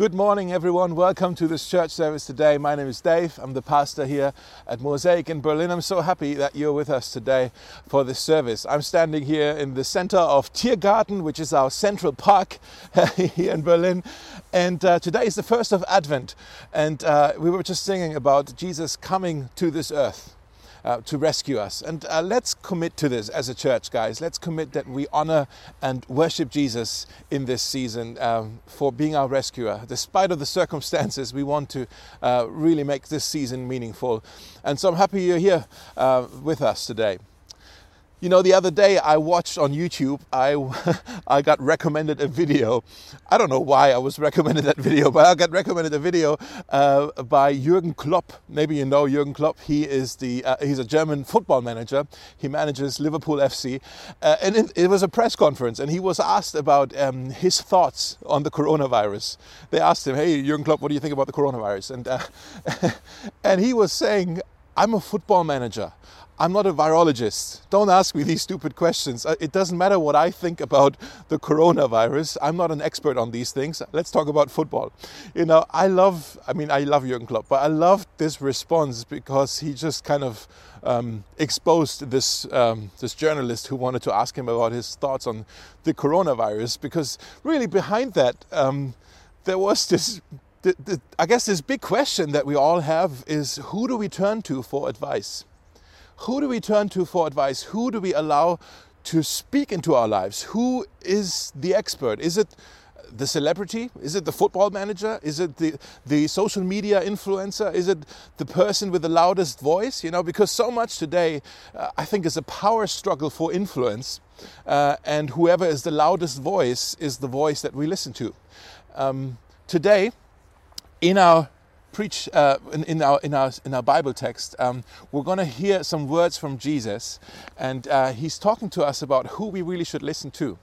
Good morning, everyone. Welcome to this church service today. My name is Dave. I'm the pastor here at Mosaic in Berlin. I'm so happy that you're with us today for this service. I'm standing here in the center of Tiergarten, which is our central park here in Berlin. And uh, today is the first of Advent. And uh, we were just singing about Jesus coming to this earth uh, to rescue us. And uh, let's commit to this as a church, guys. Let's commit that we honor and worship Jesus in this season um, for being our rescuer. Despite of the circumstances, we want to uh, really make this season meaningful. And so I'm happy you're here uh, with us today. You know, the other day I watched on YouTube, I, I got recommended a video. I don't know why I was recommended that video, but I got recommended a video uh, by Jurgen Klopp. Maybe you know Jurgen Klopp. He is the uh, he's a German football manager. He manages Liverpool FC, uh, and it, it, was a press conference, and he was asked about um, his thoughts on the coronavirus. They asked him, "Hey, Jurgen Klopp, what do you think about the coronavirus?" And uh, and he was saying, "I'm a football manager." I'm not a virologist. Don't ask me these stupid questions. Uh, it doesn't matter what I think about the coronavirus. I'm not an expert on these things. Let's talk about football. You know, I love, I mean, I love Jurgen Klopp, but I love this response because he just kind of um, exposed this, um, this journalist who wanted to ask him about his thoughts on the coronavirus because really behind that, um, there was this the, the, I guess this big question that we all have is who do we turn to for advice? Who do we turn to for advice? Who do we allow to speak into our lives? Who is the expert? Is it the celebrity? Is it the football manager? Is it the, the social media influencer? Is it the person with the loudest voice? You know, because so much today, uh, I think, is a power struggle for influence, uh, and whoever is the loudest voice is the voice that we listen to. Um, today, in our preach uh, in, in, our in our in our Bible text, um, we're going to hear some words from Jesus, and uh, he's talking to us about who we really should listen to,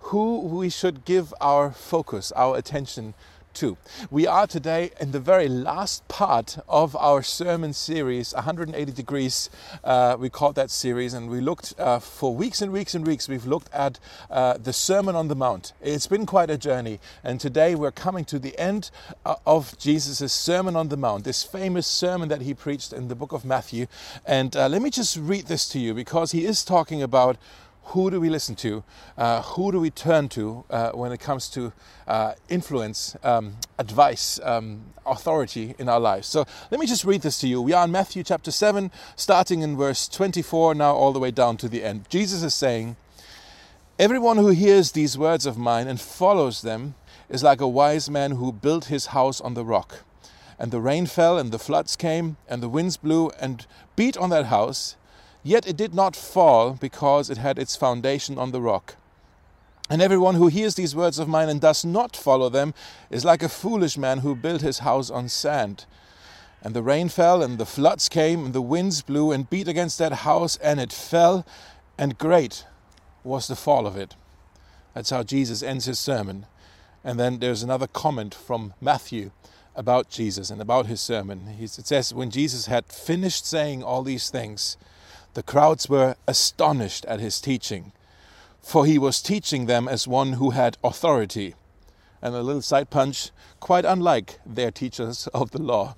who we should give our focus, our attention 2. We are today in the very last part of our sermon series, 180 Degrees. Uh, we called that series, and we looked uh, for weeks and weeks and weeks. We've looked at uh, the Sermon on the Mount. It's been quite a journey, and today we're coming to the end uh, of Jesus' Sermon on the Mount, this famous sermon that he preached in the book of Matthew. And uh, let me just read this to you because he is talking about who do we listen to? Uh, who do we turn to uh, when it comes to uh, influence, um, advice, um, authority in our lives? So let me just read this to you. We are in Matthew chapter 7, starting in verse 24, now all the way down to the end. Jesus is saying, Everyone who hears these words of mine and follows them is like a wise man who built his house on the rock. And the rain fell, and the floods came, and the winds blew and beat on that house Yet it did not fall because it had its foundation on the rock. And everyone who hears these words of mine and does not follow them is like a foolish man who built his house on sand. And the rain fell, and the floods came, and the winds blew and beat against that house, and it fell, and great was the fall of it. That's how Jesus ends his sermon. And then there's another comment from Matthew about Jesus and about his sermon. It says, When Jesus had finished saying all these things, the crowds were astonished at his teaching, for he was teaching them as one who had authority. And a little side punch, quite unlike their teachers of the law.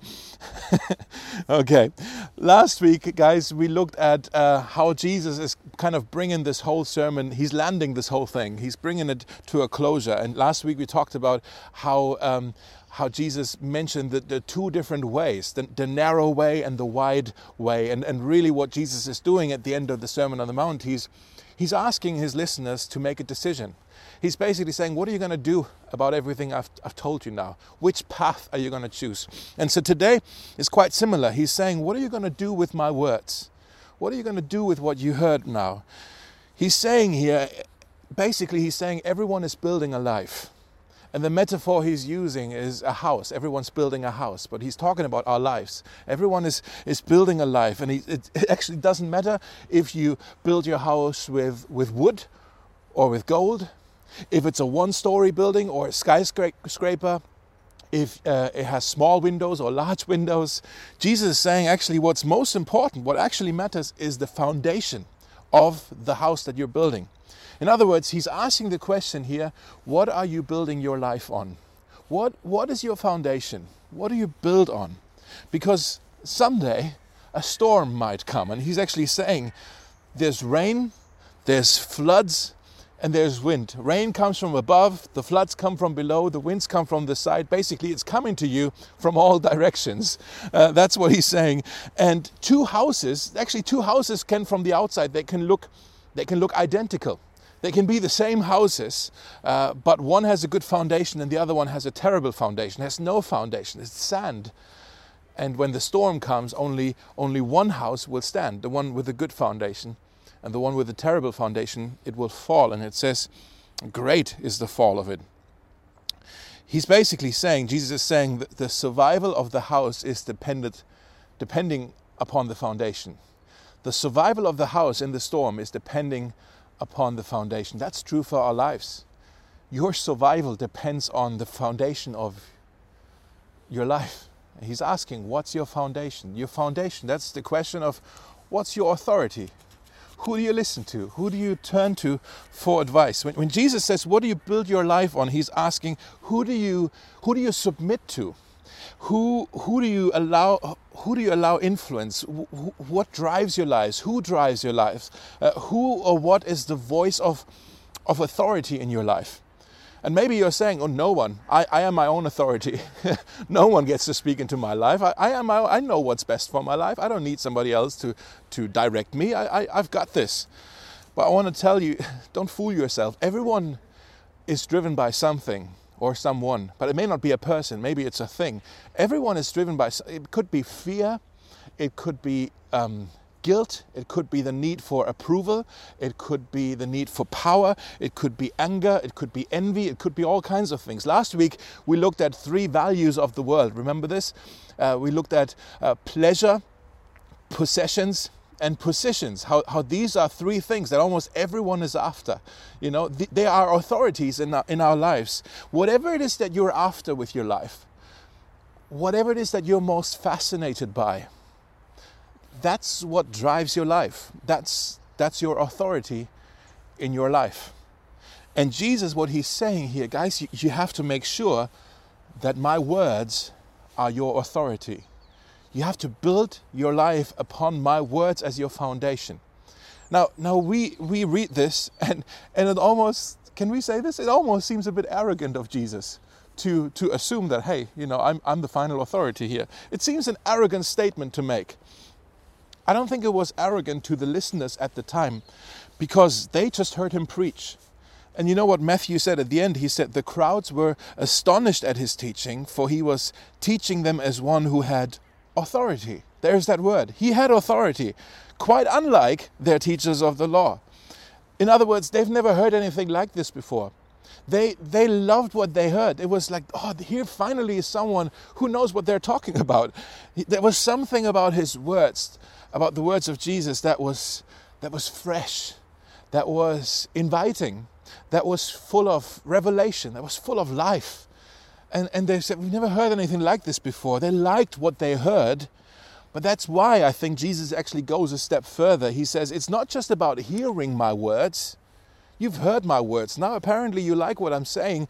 okay, last week, guys, we looked at uh, how Jesus is kind of bringing this whole sermon, he's landing this whole thing, he's bringing it to a closure. And last week we talked about how. Um, how Jesus mentioned the, the two different ways, the, the, narrow way and the wide way. And, and really, what Jesus is doing at the end of the Sermon on the Mount, he's, he's asking his listeners to make a decision. He's basically saying, What are you going to do about everything I've, I've told you now? Which path are you going to choose? And so today is quite similar. He's saying, What are you going to do with my words? What are you going to do with what you heard now? He's saying here, basically, he's saying everyone is building a life and the metaphor he's using is a house. Everyone's building a house, but he's talking about our lives. Everyone is, is building a life, and he, it, it actually doesn't matter if you build your house with, with wood or with gold, if it's a one story building or a skyscraper, if uh, it has small windows or large windows. Jesus is saying actually what's most important, what actually matters, is the foundation of the house that you're building. In other words, he's asking the question here what are you building your life on? What, what is your foundation? What do you build on? Because someday a storm might come. And he's actually saying there's rain, there's floods, and there's wind. Rain comes from above, the floods come from below, the winds come from the side. Basically, it's coming to you from all directions. Uh, that's what he's saying. And two houses, actually, two houses can from the outside they can look, they can look identical. They can be the same houses, uh, but one has a good foundation and the other one has a terrible foundation. Has no foundation. It's sand. And when the storm comes, only only one house will stand, the one with a good foundation and the one with a terrible foundation, it will fall. And it says, Great is the fall of it. He's basically saying, Jesus is saying that the survival of the house is dependent, depending upon the foundation. The survival of the house in the storm is depending upon the foundation. That's true for our lives. Your survival depends on the foundation of your life. He's asking, What's your foundation? Your foundation, that's the question of what's your authority? who do you listen to? Who do you turn to for advice? When, when Jesus says, What do you build your life on? He's asking, Who do you, who do you submit to? Who, who do you allow who do you allow influence what drives your lives who drives your lives uh, who or what is the voice of of authority in your life and maybe you're saying, oh, no one. I, I am my own authority. no one gets to speak into my life. I, I, am my, I know what's best for my life. I don't need somebody else to, to direct me. I, I, I've got this. But I want to tell you don't fool yourself. Everyone is driven by something or someone, but it may not be a person, maybe it's a thing. Everyone is driven by, it could be fear, it could be um, guilt, it could be the need for approval, it could be the need for power, it could be anger, it could be envy, it could be all kinds of things. Last week we looked at three values of the world. Remember this? Uh, we looked at uh, pleasure, possessions, and positions how, how these are three things that almost everyone is after you know th- they are authorities in our, in our lives whatever it is that you're after with your life whatever it is that you're most fascinated by that's what drives your life. That's, that's your authority in your life. And Jesus, what he's saying here, guys, you, you have to make sure that my words are your authority. You have to build your life upon my words as your foundation. Now, now we, we read this and, and it almost, can we say this? It almost seems a bit arrogant of Jesus to, to assume that, hey, you know, I'm, I'm the final authority here. It seems an arrogant statement to make. I don't think it was arrogant to the listeners at the time because they just heard him preach. And you know what Matthew said at the end? He said, The crowds were astonished at his teaching, for he was teaching them as one who had authority. There's that word. He had authority, quite unlike their teachers of the law. In other words, they've never heard anything like this before. They, they loved what they heard. It was like, oh, here finally is someone who knows what they're talking about. There was something about his words about the words of Jesus that was, that was fresh, that was inviting, that was full of revelation, that was full of life. And, and they said, We've never heard anything like this before. They liked what they heard. But that's why I think Jesus actually goes a step further. He says, It's not just about hearing my words. You've heard my words. Now, apparently, you like what I'm saying.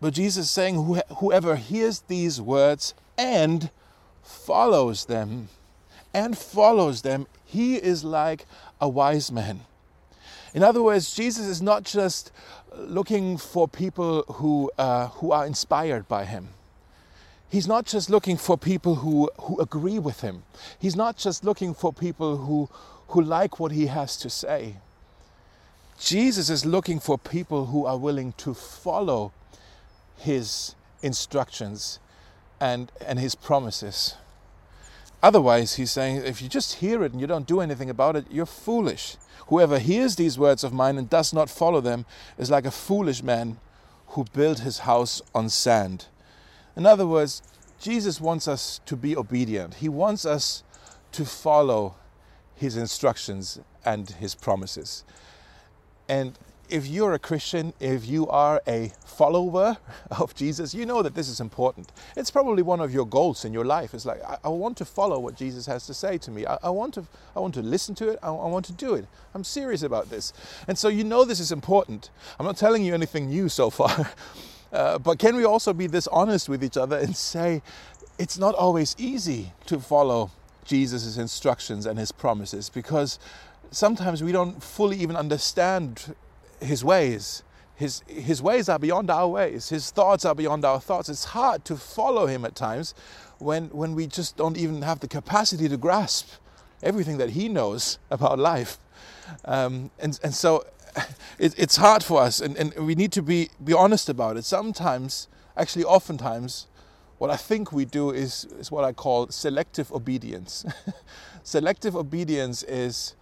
But Jesus is saying, Whoever hears these words and follows them and follows them, he is like a wise man. In other words, Jesus is not just looking for people who, uh, who are inspired by him. He's not just looking for people who, who agree with him. He's not just looking for people who, who like what he has to say. Jesus is looking for people who are willing to follow his instructions and, and his promises. Otherwise, he's saying, if you just hear it and you don't do anything about it, you're foolish. Whoever hears these words of mine and does not follow them is like a foolish man who built his house on sand. In other words, Jesus wants us to be obedient. He wants us to follow his instructions and his promises. And if you're a Christian, if you are a follower of Jesus, you know that this is important. It's probably one of your goals in your life. It's like, I, I want to follow what Jesus has to say to me. I, I, want, to, I want to listen to it. I, I want to do it. I'm serious about this. And so you know this is important. I'm not telling you anything new so far. Uh, but can we also be this honest with each other and say it's not always easy to follow Jesus' instructions and his promises because sometimes we don't fully even understand his ways. His, his ways are beyond our ways. His thoughts are beyond our thoughts. It's hard to follow him at times when, when we just don't even have the capacity to grasp everything that he knows about life. Um, and, and so it, it's hard for us, and, and we need to be, be honest about it. Sometimes, actually, oftentimes, what I think we do is, is what I call selective obedience. selective obedience is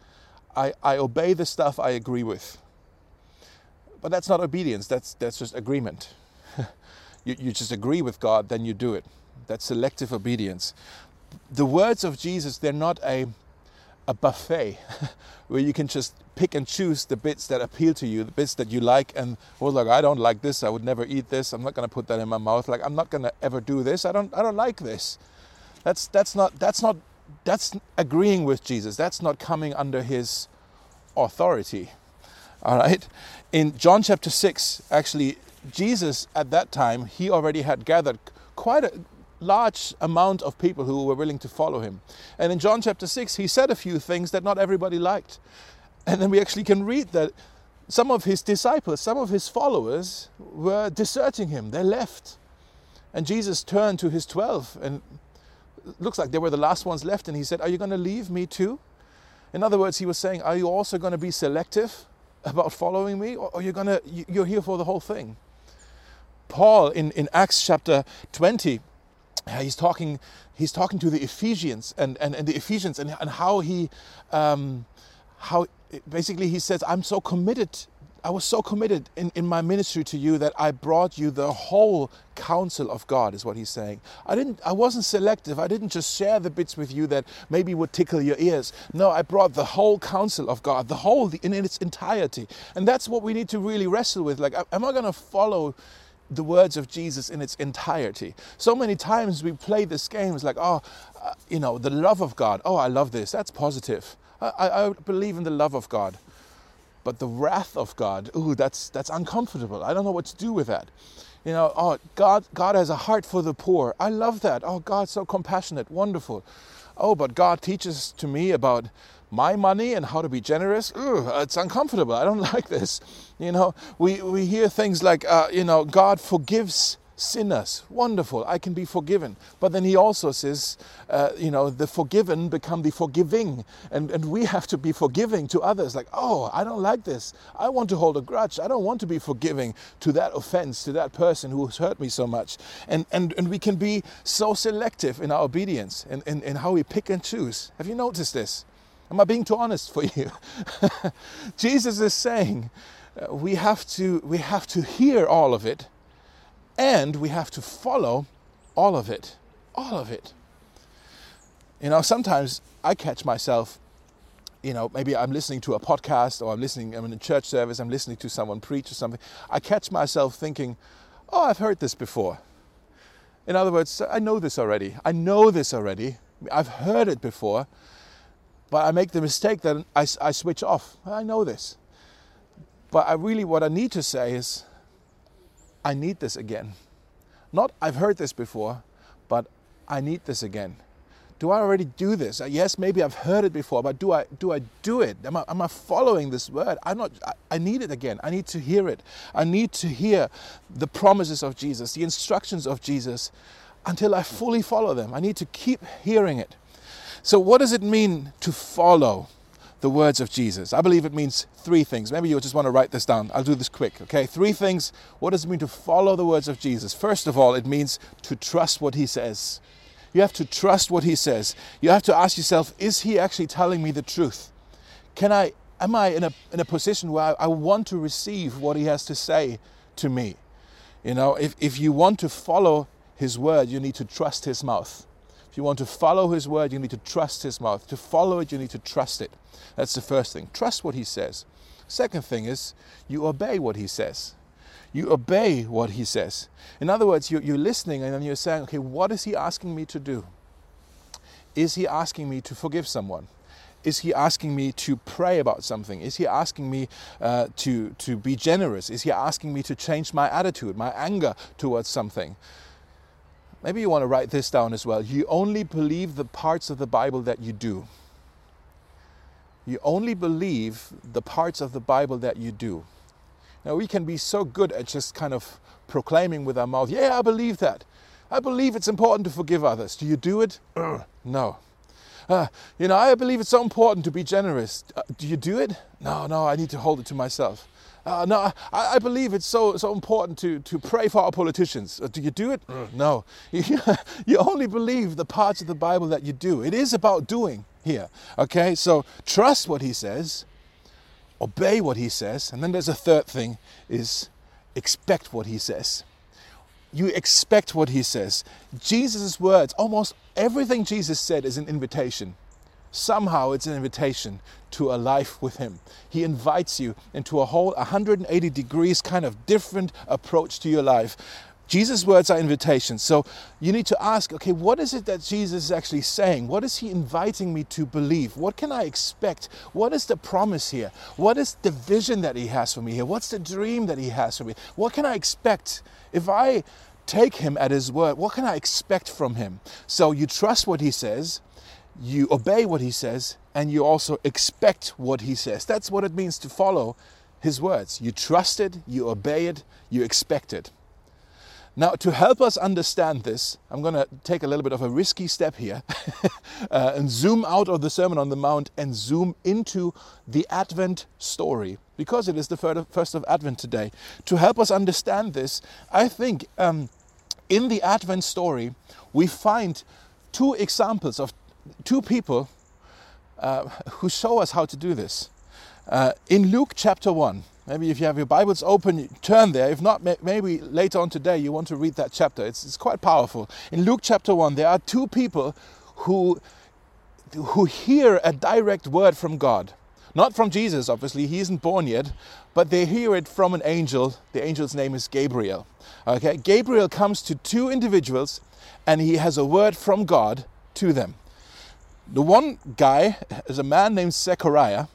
I, I obey the stuff I agree with. But that's not obedience, that's, that's just agreement. you, you just agree with God, then you do it. That's selective obedience. The words of Jesus, they're not a, a buffet where you can just pick and choose the bits that appeal to you, the bits that you like, and oh look, I don't like this. I would never eat this. I'm not going to put that in my mouth. Like I'm not going to ever do this. I don't. I don't like this. That's that's not that's not that's agreeing with Jesus. That's not coming under His authority. All right. In John chapter six, actually, Jesus at that time he already had gathered quite a large amount of people who were willing to follow him. And in John chapter 6, he said a few things that not everybody liked. And then we actually can read that some of his disciples, some of his followers were deserting him. They left. And Jesus turned to his 12 and looks like they were the last ones left. And he said, Are you going to leave me too? In other words, he was saying, Are you also going to be selective about following me? Or you're to, you're here for the whole thing? Paul in, in Acts chapter 20, he's talking, he's talking to the Ephesians and, and, and the Ephesians and, and how he, um, how basically he says, I'm so committed. I was so committed in, in my ministry to you that I brought you the whole counsel of God, is what he's saying. I didn't I wasn't selective. I didn't just share the bits with you that maybe would tickle your ears. No, I brought the whole counsel of God, the whole in its entirety. And that's what we need to really wrestle with. Like, am I gonna follow the words of Jesus in its entirety. So many times we play this game, it's like, oh, uh, you know, the love of God. Oh, I love this. That's positive. I, I believe in the love of God. But the wrath of God, ooh, that's, that's uncomfortable. I don't know what to do with that. You know, oh, God, God has a heart for the poor. I love that. Oh, God's so compassionate, wonderful. Oh, but God teaches to me about my money and how to be generous. Ooh, it's uncomfortable. I don't like this. You know, we, we hear things like, uh, you know, God forgives sinners. Wonderful, I can be forgiven. But then he also says, uh, you know, the forgiven become the forgiving. And, and we have to be forgiving to others. Like, oh, I don't like this. I want to hold a grudge. I don't want to be forgiving to that offense, to that person who has hurt me so much. And, and, and we can be so selective in our obedience and in, in, how we pick and choose. Have you noticed this? Am I being too honest for you? Jesus is saying, uh, we have to we have to hear all of it and we have to follow all of it. All of it. You know, sometimes I catch myself, you know, maybe I'm listening to a podcast or I'm listening, I'm in a church service, I'm listening to someone preach or something. I catch myself thinking, oh, I've heard this before. In other words, I know this already. I know this already. I've heard it before. But I make the mistake that I, I switch off. I know this. But I really, what I need to say is, I need this again. Not I've heard this before, but I need this again. Do I already do this? Uh, yes, maybe I've heard it before, but do I do I do it? Am I, am I following this word? I'm not. I, I need it again. I need to hear it. I need to hear the promises of Jesus, the instructions of Jesus, until I fully follow them. I need to keep hearing it. So, what does it mean to follow? The words of Jesus? I believe it means three things. Maybe you just want to write this down. I'll do this quick, okay? Three things. What does it mean to follow the words of Jesus? First of all, it means to trust what he says. You have to trust what he says. You have to ask yourself, is he actually telling me the truth? Can I am I in a in a position where I, I want to receive what he has to say to me? You know, if, if you want to follow his word, you need to trust his mouth. If you want to follow his word, you need to trust his mouth. To follow it, you need to trust it. That's the first thing. Trust what he says. Second thing is you obey what he says. You obey what he says. In other words, you're, you're listening and then you're saying, okay, what is he asking me to do? Is he asking me to forgive someone? is he asking me to pray about something? Is he asking me uh, to, to be generous? Is he asking me to change my attitude, my anger towards something? Maybe you want to write this down as well. You only believe the parts of the Bible that you do. You only believe the parts of the Bible that you do. Now, we can be so good at just kind of proclaiming with our mouth, Yeah, I believe that. I believe it's important to forgive others. Do you do it? no. Uh, you know, I believe it's so important to be generous. Uh, do you do it? No, no, I need to hold it to myself. Uh, no, I, I, believe it's so, so important to, to pray for our politicians. Uh, do you do it? no. you only believe the parts of the Bible that you do. It is about doing here. Okay, so trust what he says, obey what he says, and then there's a third thing is expect what he says. You expect what he says. Jesus' words, almost everything Jesus said is an invitation. Somehow it's an invitation to a life with him. He invites you into a whole 180 degrees kind of different approach to your life. Jesus' words are invitations. So you need to ask, okay, what is it that Jesus is actually saying? What is he inviting me to believe? What can I expect? What is the promise here? What is the vision that he has for me here? What's the dream that he has for me? What can I expect if I take him at his word? What can I expect from him? So you trust what he says, you obey what he says, and you also expect what he says. That's what it means to follow his words. You trust it, you obey it, you expect it. Now, to help us understand this, I'm going to take a little bit of a risky step here uh, and zoom out of the Sermon on the Mount and zoom into the Advent story because it is the first of Advent today. To help us understand this, I think um, in the Advent story, we find two examples of two people uh, who show us how to do this. Uh, in Luke chapter 1, Maybe if you have your Bibles open, turn there. If not, maybe later on today you want to read that chapter. It's, it's quite powerful. In Luke chapter 1, there are two people who, who hear a direct word from God. Not from Jesus, obviously, he isn't born yet, but they hear it from an angel. The angel's name is Gabriel. Okay, Gabriel comes to two individuals and he has a word from God to them. The one guy is a man named Zechariah.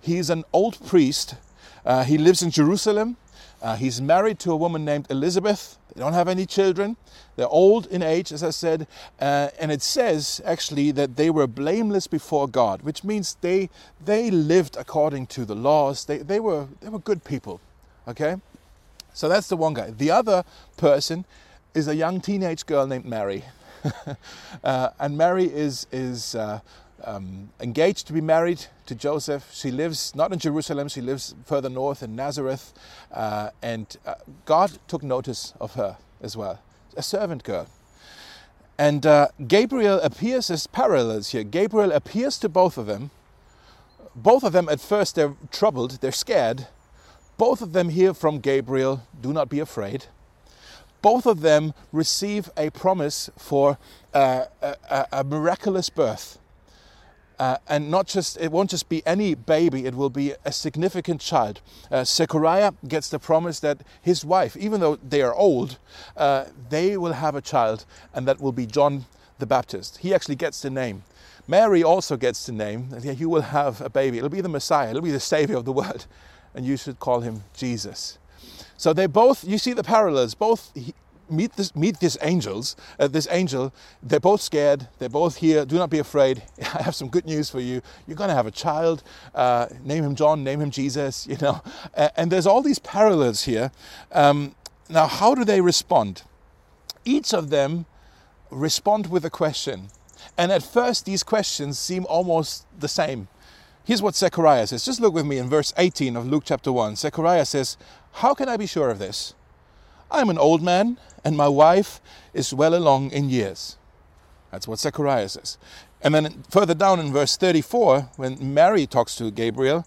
He's an old priest uh, he lives in Jerusalem. Uh, he's married to a woman named Elizabeth. They don't have any children. They're old in age, as I said. Uh, and it says actually that they were blameless before God, which means they, they lived according to the laws. They, they, were, they were good people. Okay? So that's the one guy. The other person is a young teenage girl named Mary. uh, and Mary is, is uh, um, engaged to be married to Joseph. She lives not in Jerusalem, she lives further north in Nazareth. Uh, and uh, God took notice of her as well, a servant girl. And uh, Gabriel appears as parallels here. Gabriel appears to both of them. Both of them, at first, they're troubled, they're scared. Both of them hear from Gabriel, do not be afraid. Both of them receive a promise for uh, a, a miraculous birth. Uh, and not just it won't just be any baby it will be a significant child. Uh, zechariah gets the promise that his wife even though they are old uh, they will have a child and that will be john the baptist. He actually gets the name. Mary also gets the name you will have a baby. It'll be the messiah. It'll be the savior of the world. And you should call him jesus so they both you see the parallels both meet this meet these angels uh, this angel they're both scared they're both here do not be afraid i have some good news for you you're going to have a child uh, name him john name him jesus you know and there's all these parallels here um, now how do they respond? Each of them respond with a question and at first these questions seem almost the same. Here's what zechariah says just look with me in verse 18 of luke chapter 1 zechariah says how can i be sure of this I'm an old man, and my wife is well along in years. That's what Zechariah says. And then further down in verse 34, when Mary talks to Gabriel,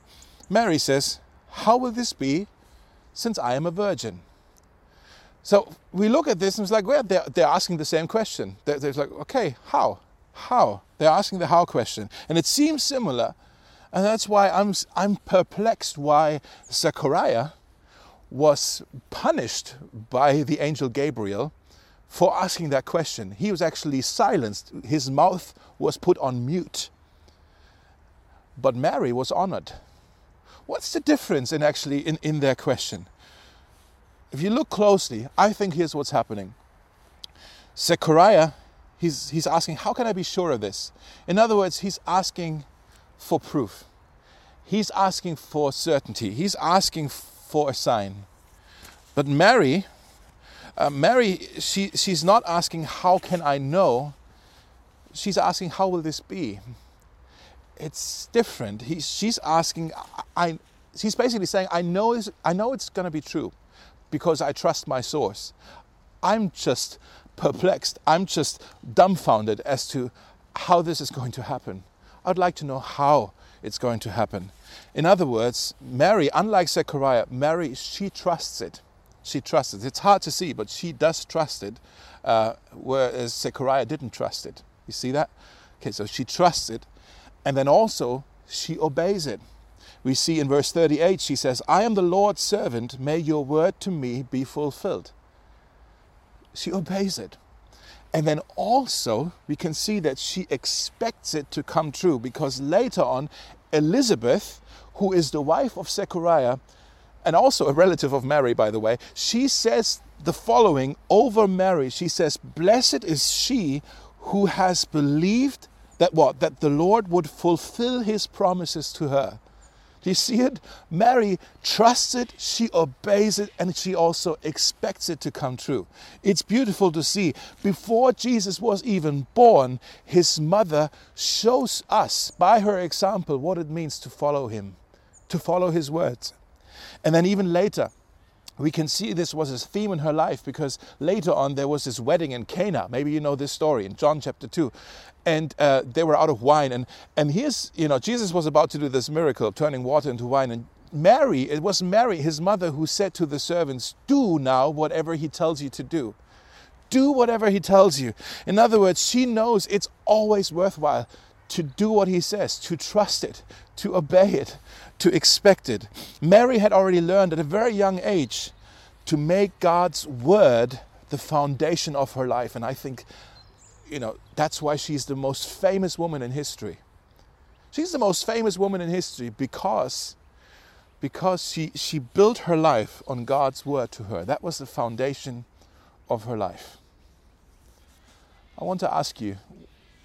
Mary says, How will this be since I am a virgin? So we look at this and it's like, well, they're, they're asking the same question. They're, they're like, okay, how? How? They're asking the how question. And it seems similar. And that's why I'm, I'm perplexed why Zechariah was punished by the angel Gabriel for asking that question. He was actually silenced, his mouth was put on mute. but Mary was honored. What's the difference in actually in, in their question? If you look closely, I think here's what's happening. Zechariah, he's, he's asking, How can I be sure of this? In other words, he's asking for proof. He's asking for certainty. He's asking for a sign. But Mary, uh, Mary, she, she's not asking, How can I know? She's asking, How will this be? It's different. He, she's asking, I, she's basically saying, I know, I know it's going to be true because I trust my source. I'm just perplexed. I'm just dumbfounded as to how this is going to happen. I'd like to know how it's going to happen. In other words, Mary, unlike Zechariah, Mary, she trusts it. She trusts it. It's hard to see, but she does trust it, uh, whereas Zechariah didn't trust it. You see that? Okay, so she trusts it, and then also she obeys it. We see in verse 38, she says, I am the Lord's servant, may your word to me be fulfilled. She obeys it. And then also, we can see that she expects it to come true because later on, Elizabeth, who is the wife of Zechariah, and also a relative of Mary, by the way, she says the following over Mary. She says, Blessed is she who has believed that what? That the Lord would fulfill his promises to her. You see it? Mary trusts it, she obeys it, and she also expects it to come true. It's beautiful to see. Before Jesus was even born, his mother shows us by her example what it means to follow him, to follow his words. And then even later, we can see this was a theme in her life because later on there was this wedding in Cana. Maybe you know this story in John chapter 2 and uh, they were out of wine. And, and here's, you know, Jesus was about to do this miracle of turning water into wine. And Mary, it was Mary, his mother, who said to the servants, Do now whatever he tells you to do. Do whatever he tells you. In other words, she knows it's always worthwhile to do what he says, to trust it, to obey it, to expect it. Mary had already learned at a very young age to make God's word the foundation of her life. And I think you know, that's why she's the most famous woman in history. She's the most famous woman in history because, because she, she built her life on God's word to her. That was the foundation of her life. I want to ask you,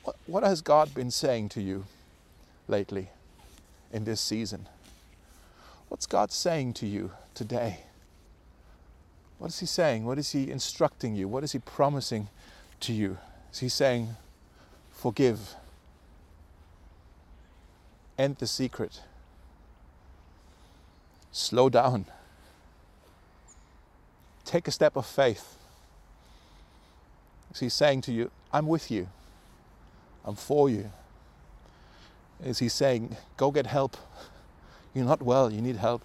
what, what has God been saying to you lately in this season? What's God saying to you today? What is He saying? What is He instructing you? What is He promising to you? Is he saying, forgive? End the secret. Slow down. Take a step of faith. Is he saying to you, I'm with you? I'm for you? Is he saying, go get help? You're not well, you need help?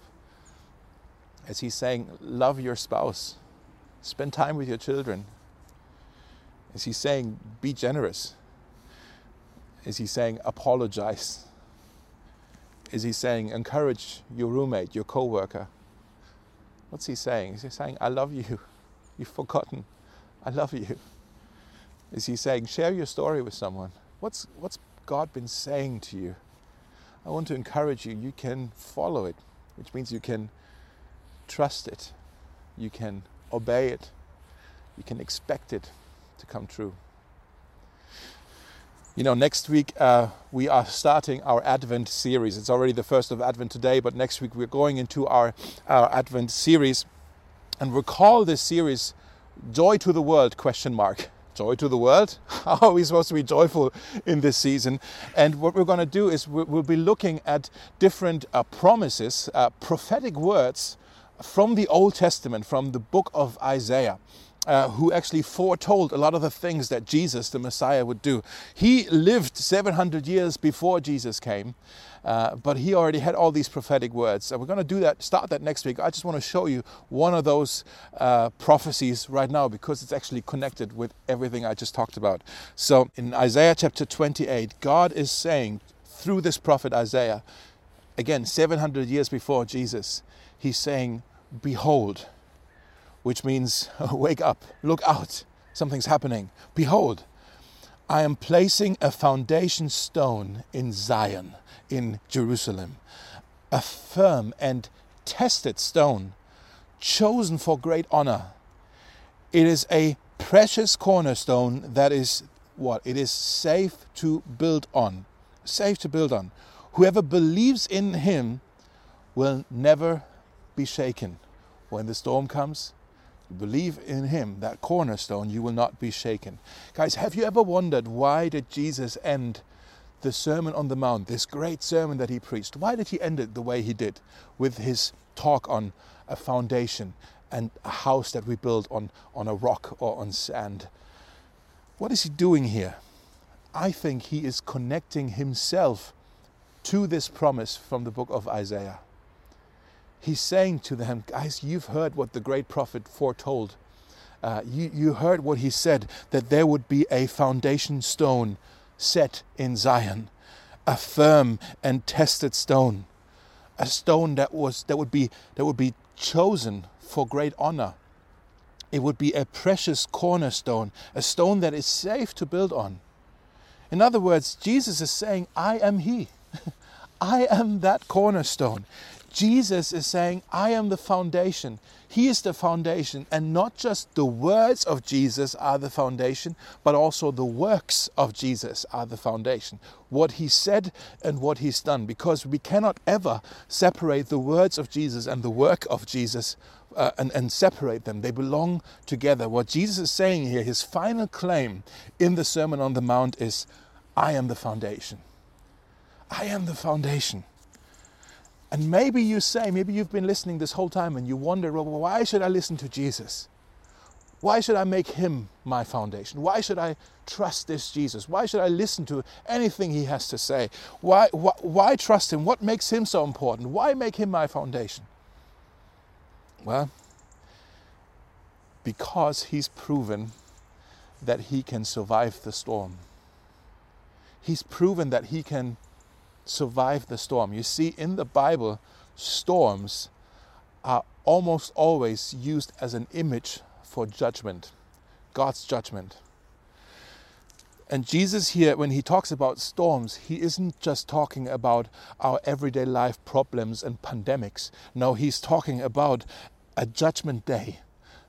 Is he saying, love your spouse? Spend time with your children. Is he saying, be generous? Is he saying, apologize? Is he saying, encourage your roommate, your co worker? What's he saying? Is he saying, I love you? You've forgotten. I love you. Is he saying, share your story with someone? What's, what's God been saying to you? I want to encourage you. You can follow it, which means you can trust it, you can obey it, you can expect it to come true. You know, next week uh, we are starting our Advent series. It's already the first of Advent today, but next week we're going into our, our Advent series, and we'll call this series "Joy to the World?" Question mark. Joy to the world? How are we supposed to be joyful in this season? And what we're going to do is we'll be looking at different uh, promises, uh, prophetic words from the Old Testament, from the book of Isaiah uh, who actually foretold a lot of the things that Jesus, the Messiah, would do. He lived 700 years before Jesus came, uh, but he already had all these prophetic words. And we're going to do that, start that next week. I just want to show you one of those uh, prophecies right now because it's actually connected with everything I just talked about. So in Isaiah chapter 28, God is saying through this prophet Isaiah, again, 700 years before Jesus, he's saying, Behold, which means wake up, look out, something's happening. Behold, I am placing a foundation stone in Zion, in Jerusalem, a firm and tested stone, chosen for great honor. It is a precious cornerstone that is what? It is safe to build on. Safe to build on. Whoever believes in him will never be shaken. When the storm comes, believe in him, that cornerstone, you will not be shaken. Guys, have you ever wondered why did Jesus end the Sermon on the Mount, this great sermon that he preached? Why did he end it the way he did with his talk on a foundation and a house that we build on, on a rock or on sand? What is he doing here? I think he is connecting himself to this promise from the book of Isaiah he's saying to them, guys, you've heard what the great prophet foretold. Uh, you, you heard what he said that there would be a foundation stone set in Zion, a firm and tested stone, a stone that was that would be that would be chosen for great honor. It would be a precious cornerstone, a stone that is safe to build on. In other words, Jesus is saying, I am He. I am that cornerstone. Jesus is saying, I am the foundation. He is the foundation. And not just the words of Jesus are the foundation, but also the works of Jesus are the foundation. What he said and what he's done. Because we cannot ever separate the words of Jesus and the work of Jesus uh, and, and separate them. They belong together. What Jesus is saying here, his final claim in the Sermon on the Mount is, I am the foundation. I am the foundation. And maybe you say, maybe you've been listening this whole time and you wonder, well, why should I listen to Jesus? Why should I make him my foundation? Why should I trust this Jesus? Why should I listen to anything he has to say? Why, why, why trust him? What makes him so important? Why make him my foundation? Well, because he's proven that he can survive the storm. He's proven that he can survive the storm. You see, in the Bible, storms are almost always used as an image for judgment, God's judgment. And Jesus here, when he talks about storms, he isn't just talking about our everyday life problems and pandemics. No, he's talking about a judgment day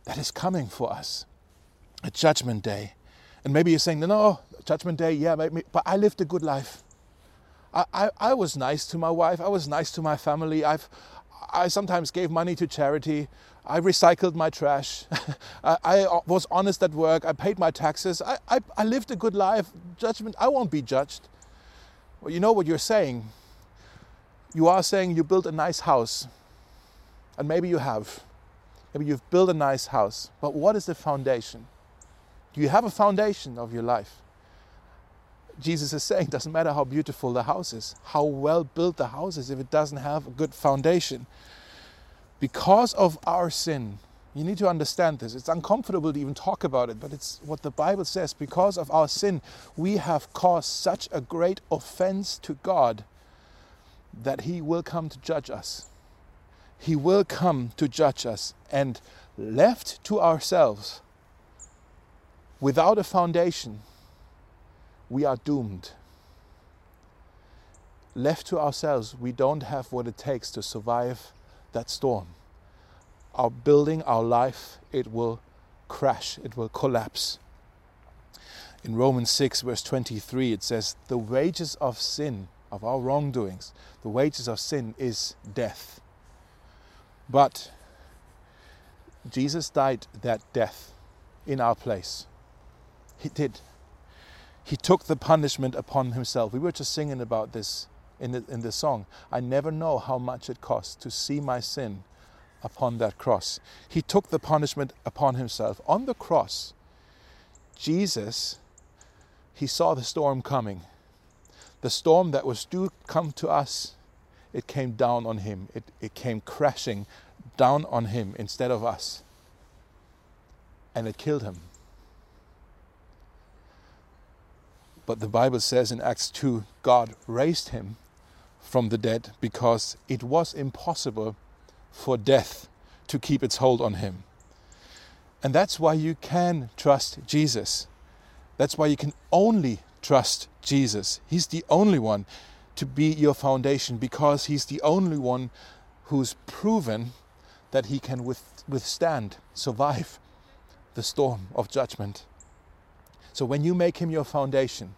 that is coming for us. A judgment day. And maybe you're saying, no, no, judgment day, yeah, but I lived a good life. I, I, I was nice to my wife. I was nice to my family. I've, I sometimes gave money to charity. I recycled my trash. I, I, uh, was honest at work. I paid my taxes. I, I, I lived a good life. Judgment, I won't be judged. Well, you know what you're saying. You are saying you built a nice house. And maybe you have. Maybe you've built a nice house. But what is the foundation? Do you have a foundation of your life? Jesus is saying doesn't matter how beautiful the house is, how well built the house is, if it doesn't have a good foundation. Because of our sin, you need to understand this. It's uncomfortable to even talk about it, but it's what the Bible says. Because of our sin, we have caused such a great offense to God that He will come to judge us. He will come to judge us. And left to ourselves, without a foundation, we are doomed. Left to ourselves, we don't have what it takes to survive that storm. Our building, our life, it will crash, it will collapse. In Romans 6, verse 23, it says, The wages of sin, of our wrongdoings, the wages of sin is death. But Jesus died that death in our place. He did he took the punishment upon himself. We were just singing about this in the, in the song. I never know how much it costs to see my sin upon that cross. He took the punishment upon himself. On the cross, Jesus, he saw the storm coming. The storm that was due come to us, it came down on him. It, it came crashing down on him instead of us. And it killed him. But the Bible says in Acts 2 God raised him from the dead because it was impossible for death to keep its hold on him. And that's why you can trust Jesus. That's why you can only trust Jesus. He's the only one to be your foundation because He's the only one who's proven that He can withstand, survive the storm of judgment. So when you make Him your foundation,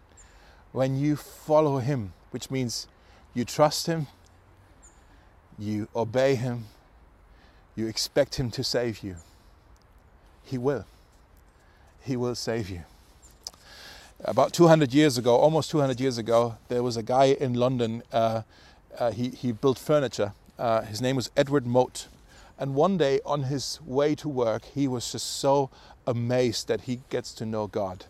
when you follow Him, which means you trust Him, you obey Him, you expect Him to save you, He will. He will save you. About 200 years ago, almost 200 years ago, there was a guy in London. Uh, uh, he, he built furniture. Uh, his name was Edward Mote. And one day on his way to work, he was just so amazed that he gets to know God.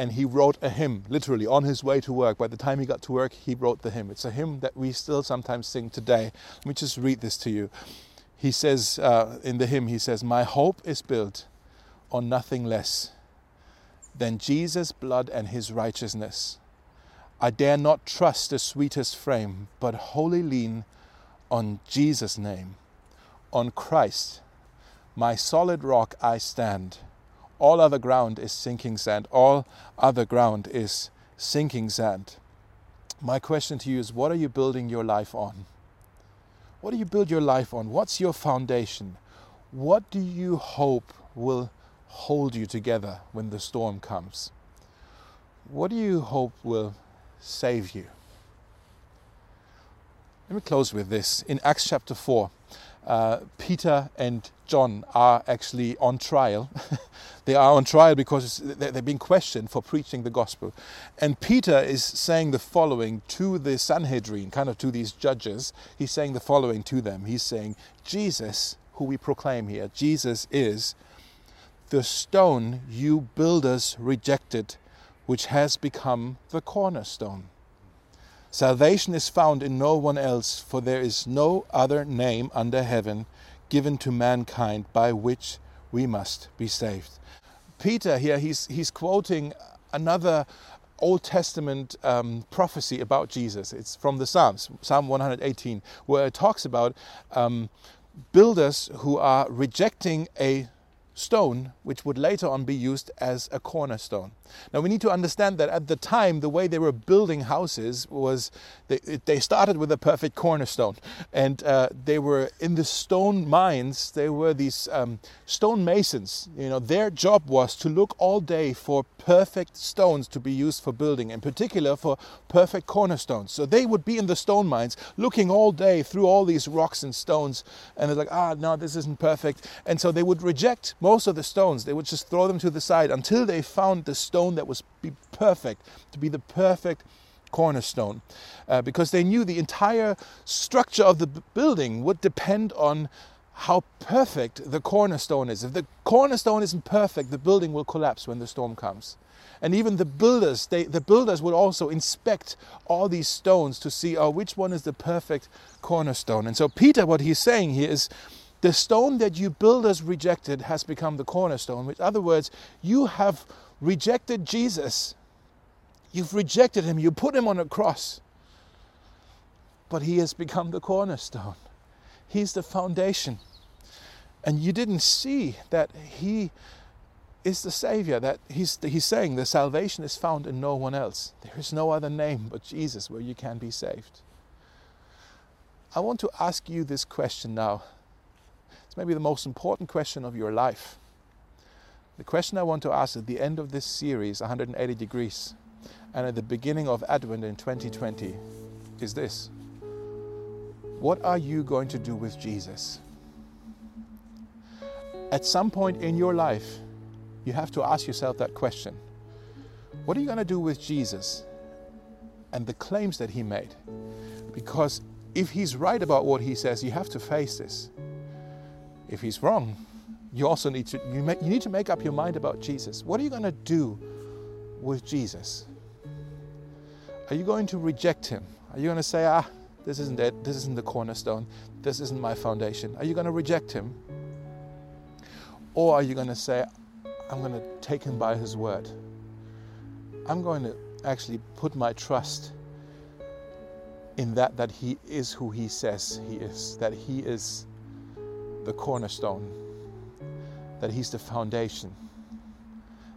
And he wrote a hymn, literally on his way to work. By the time he got to work, he wrote the hymn. It's a hymn that we still sometimes sing today. Let me just read this to you. He says uh, in the hymn, he says, My hope is built on nothing less than Jesus' blood and his righteousness. I dare not trust the sweetest frame, but wholly lean on Jesus' name on Christ, my solid rock, I stand. All other ground is sinking sand. All other ground is sinking sand. My question to you is what are you building your life on? What do you build your life on? What's your foundation? What do you hope will hold you together when the storm comes? What do you hope will save you? Let me close with this. In Acts chapter 4, uh, Peter and John are actually on trial. they are on trial because they're being questioned for preaching the gospel. And Peter is saying the following to the Sanhedrin, kind of to these judges. He's saying the following to them. He's saying, Jesus, who we proclaim here, Jesus is the stone you builders rejected, which has become the cornerstone. Salvation is found in no one else, for there is no other name under heaven given to mankind by which we must be saved. Peter here, he's, he's quoting another Old Testament um, prophecy about Jesus. It's from the Psalms, Psalm 118, where it talks about um, builders who are rejecting a stone, which would later on be used as a cornerstone. Now we need to understand that at the time, the way they were building houses was they, they started with a perfect cornerstone, and uh, they were in the stone mines. They were these um, stone masons. You know, their job was to look all day for perfect stones to be used for building, in particular for perfect cornerstones. So they would be in the stone mines, looking all day through all these rocks and stones, and they're like, ah, no, this isn't perfect. And so they would reject most of the stones. They would just throw them to the side until they found the stone that was be perfect, to be the perfect cornerstone. Uh, because they knew the entire structure of the building would depend on how perfect the cornerstone is. If the cornerstone isn't perfect, the building will collapse when the storm comes. And even the builders, they, the builders would also inspect all these stones to see, oh, which one is the perfect cornerstone. And so Peter, what he's saying here is, the stone that you builders rejected has become the cornerstone. In other words, you have rejected Jesus. You've rejected him. You put him on a cross. But he has become the cornerstone. He's the foundation. And you didn't see that he is the Savior, that he's, he's saying the salvation is found in no one else. There is no other name but Jesus where you can be saved. I want to ask you this question now. Maybe the most important question of your life. The question I want to ask at the end of this series, 180 Degrees, and at the beginning of Advent in 2020, is this What are you going to do with Jesus? At some point in your life, you have to ask yourself that question What are you going to do with Jesus and the claims that he made? Because if he's right about what he says, you have to face this. If he's wrong, you also need to you, you need to make up your mind about Jesus. What are you going to do with Jesus? Are you going to reject him? Are you going to say, ah, this isn't it, this isn't the cornerstone, this isn't my foundation? Are you going to reject him? Or are you going to say, I'm going to take him by his word? I'm going to actually put my trust in that that he is who he says he is, that he is the cornerstone that He's the foundation,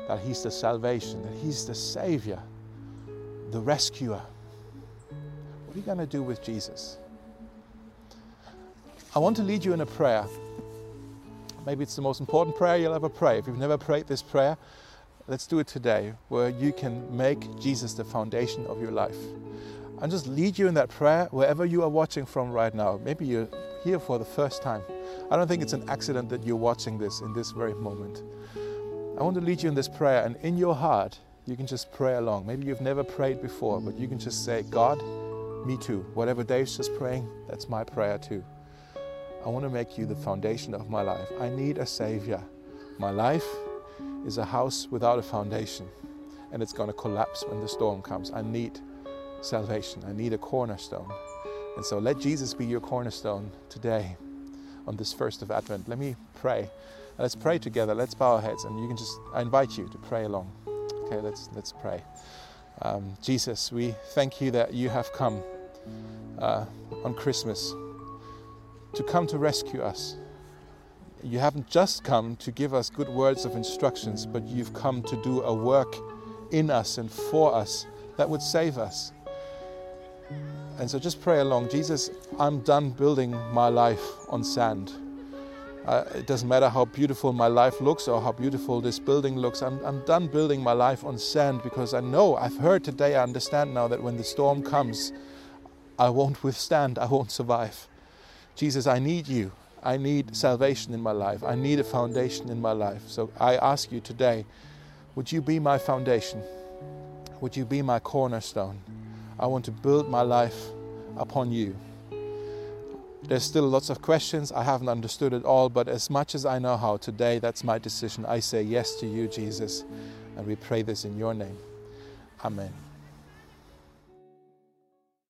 that He's the salvation, that He's the Savior, the rescuer. What are you going to do with Jesus? I want to lead you in a prayer. Maybe it's the most important prayer you'll ever pray. If you've never prayed this prayer, let's do it today, where you can make Jesus the foundation of your life. And just lead you in that prayer wherever you are watching from right now. Maybe you're here for the first time. I don't think it's an accident that you're watching this in this very moment. I want to lead you in this prayer, and in your heart, you can just pray along. Maybe you've never prayed before, but you can just say, God, me too. Whatever Dave's just praying, that's my prayer too. I want to make you the foundation of my life. I need a Savior. My life is a house without a foundation, and it's going to collapse when the storm comes. I need salvation. I need a cornerstone. And so let Jesus be your cornerstone today on this first of Advent. Let me pray. Let's pray together. Let's bow our heads, and you can just, I invite you to pray along. Okay, let's, let's pray. Um, Jesus, we thank you that you have come uh, on Christmas to come to rescue us. You haven't just come to give us good words of instructions, but you've come to do a work in us and for us that would save us. And so just pray along Jesus, I'm done building my life on sand. Uh, it doesn't matter how beautiful my life looks or how beautiful this building looks. I'm, I'm done building my life on sand because I know, I've heard today, I understand now that when the storm comes, I won't withstand, I won't survive. Jesus, I need you. I need salvation in my life. I need a foundation in my life. So I ask you today, would you be my foundation? Would you be my cornerstone? I want to build my life upon you. There's still lots of questions. I haven't understood it all, but as much as I know how today, that's my decision. I say yes to you, Jesus. And we pray this in your name. Amen.